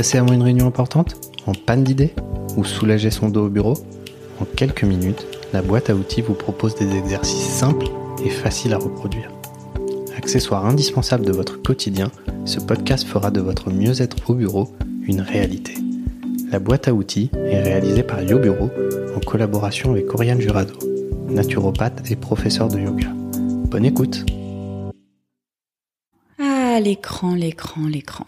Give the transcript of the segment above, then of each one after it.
Stressé avant une réunion importante En panne d'idées Ou soulager son dos au bureau En quelques minutes, la boîte à outils vous propose des exercices simples et faciles à reproduire. Accessoire indispensable de votre quotidien, ce podcast fera de votre mieux-être au bureau une réalité. La boîte à outils est réalisée par YoBureau en collaboration avec Oriane Jurado, naturopathe et professeur de yoga. Bonne écoute Ah, l'écran, l'écran, l'écran.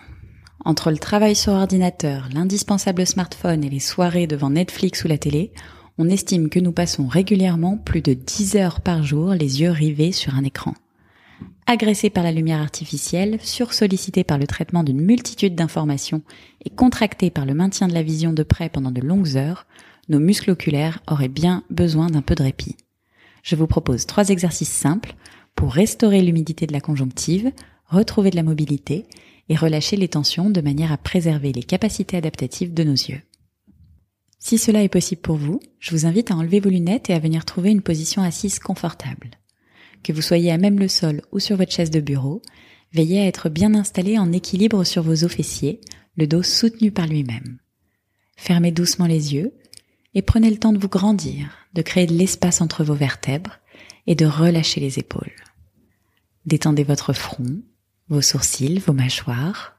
Entre le travail sur ordinateur, l'indispensable smartphone et les soirées devant Netflix ou la télé, on estime que nous passons régulièrement plus de 10 heures par jour les yeux rivés sur un écran. Agressés par la lumière artificielle, sursollicités par le traitement d'une multitude d'informations et contractés par le maintien de la vision de près pendant de longues heures, nos muscles oculaires auraient bien besoin d'un peu de répit. Je vous propose trois exercices simples pour restaurer l'humidité de la conjonctive, retrouver de la mobilité et relâcher les tensions de manière à préserver les capacités adaptatives de nos yeux. Si cela est possible pour vous, je vous invite à enlever vos lunettes et à venir trouver une position assise confortable. Que vous soyez à même le sol ou sur votre chaise de bureau, veillez à être bien installé en équilibre sur vos os fessiers, le dos soutenu par lui-même. Fermez doucement les yeux et prenez le temps de vous grandir, de créer de l'espace entre vos vertèbres et de relâcher les épaules. Détendez votre front, vos sourcils, vos mâchoires,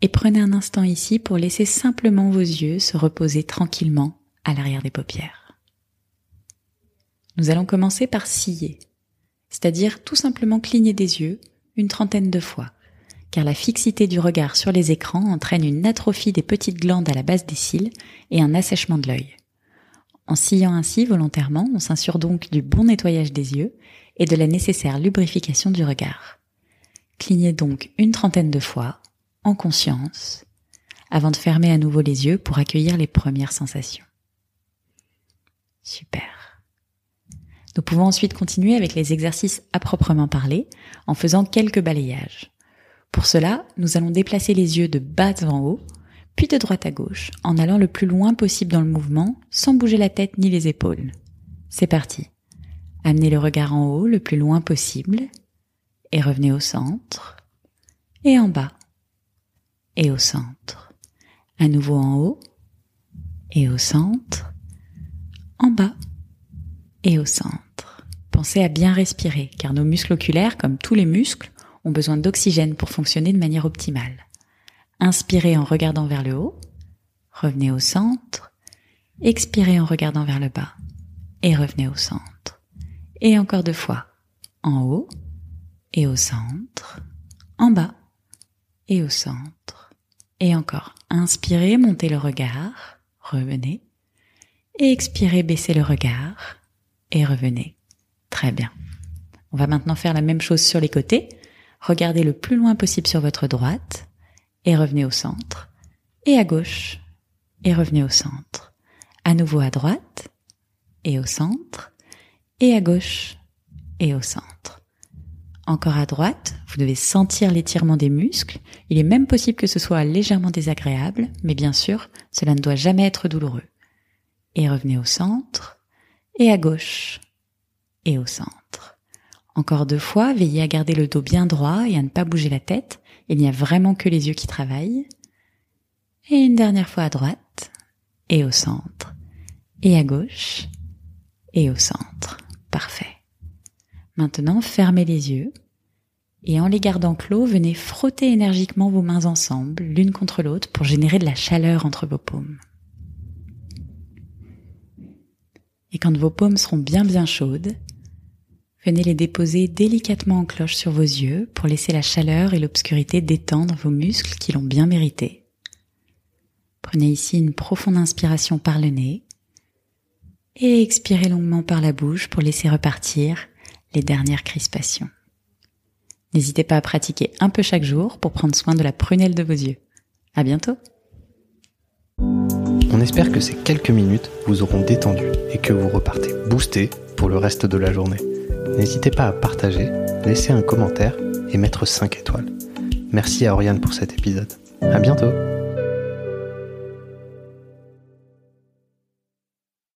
et prenez un instant ici pour laisser simplement vos yeux se reposer tranquillement à l'arrière des paupières. Nous allons commencer par scier c'est-à-dire tout simplement cligner des yeux une trentaine de fois, car la fixité du regard sur les écrans entraîne une atrophie des petites glandes à la base des cils et un assèchement de l'œil. En sillant ainsi volontairement, on s'assure donc du bon nettoyage des yeux et de la nécessaire lubrification du regard. Clignez donc une trentaine de fois, en conscience, avant de fermer à nouveau les yeux pour accueillir les premières sensations. Super. Nous pouvons ensuite continuer avec les exercices à proprement parler en faisant quelques balayages. Pour cela, nous allons déplacer les yeux de bas en haut, puis de droite à gauche, en allant le plus loin possible dans le mouvement, sans bouger la tête ni les épaules. C'est parti. Amenez le regard en haut le plus loin possible, et revenez au centre, et en bas, et au centre. À nouveau en haut, et au centre, en bas, et au centre. Pensez à bien respirer, car nos muscles oculaires, comme tous les muscles, ont besoin d'oxygène pour fonctionner de manière optimale. Inspirez en regardant vers le haut, revenez au centre, expirez en regardant vers le bas, et revenez au centre. Et encore deux fois, en haut, et au centre, en bas, et au centre. Et encore, inspirez, montez le regard, revenez, et expirez, baissez le regard, et revenez. Très bien. On va maintenant faire la même chose sur les côtés. Regardez le plus loin possible sur votre droite et revenez au centre. Et à gauche et revenez au centre. À nouveau à droite et au centre et à gauche et au centre. Encore à droite, vous devez sentir l'étirement des muscles. Il est même possible que ce soit légèrement désagréable, mais bien sûr, cela ne doit jamais être douloureux. Et revenez au centre et à gauche et au centre. Encore deux fois, veillez à garder le dos bien droit et à ne pas bouger la tête. Il n'y a vraiment que les yeux qui travaillent. Et une dernière fois à droite et au centre et à gauche et au centre. Parfait. Maintenant, fermez les yeux et en les gardant clos, venez frotter énergiquement vos mains ensemble, l'une contre l'autre, pour générer de la chaleur entre vos paumes. Et quand vos paumes seront bien bien chaudes, venez les déposer délicatement en cloche sur vos yeux pour laisser la chaleur et l'obscurité détendre vos muscles qui l'ont bien mérité. Prenez ici une profonde inspiration par le nez et expirez longuement par la bouche pour laisser repartir les dernières crispations. N'hésitez pas à pratiquer un peu chaque jour pour prendre soin de la prunelle de vos yeux. À bientôt! On espère que ces quelques minutes vous auront détendu et que vous repartez boosté pour le reste de la journée. N'hésitez pas à partager, laisser un commentaire et mettre 5 étoiles. Merci à Oriane pour cet épisode. À bientôt!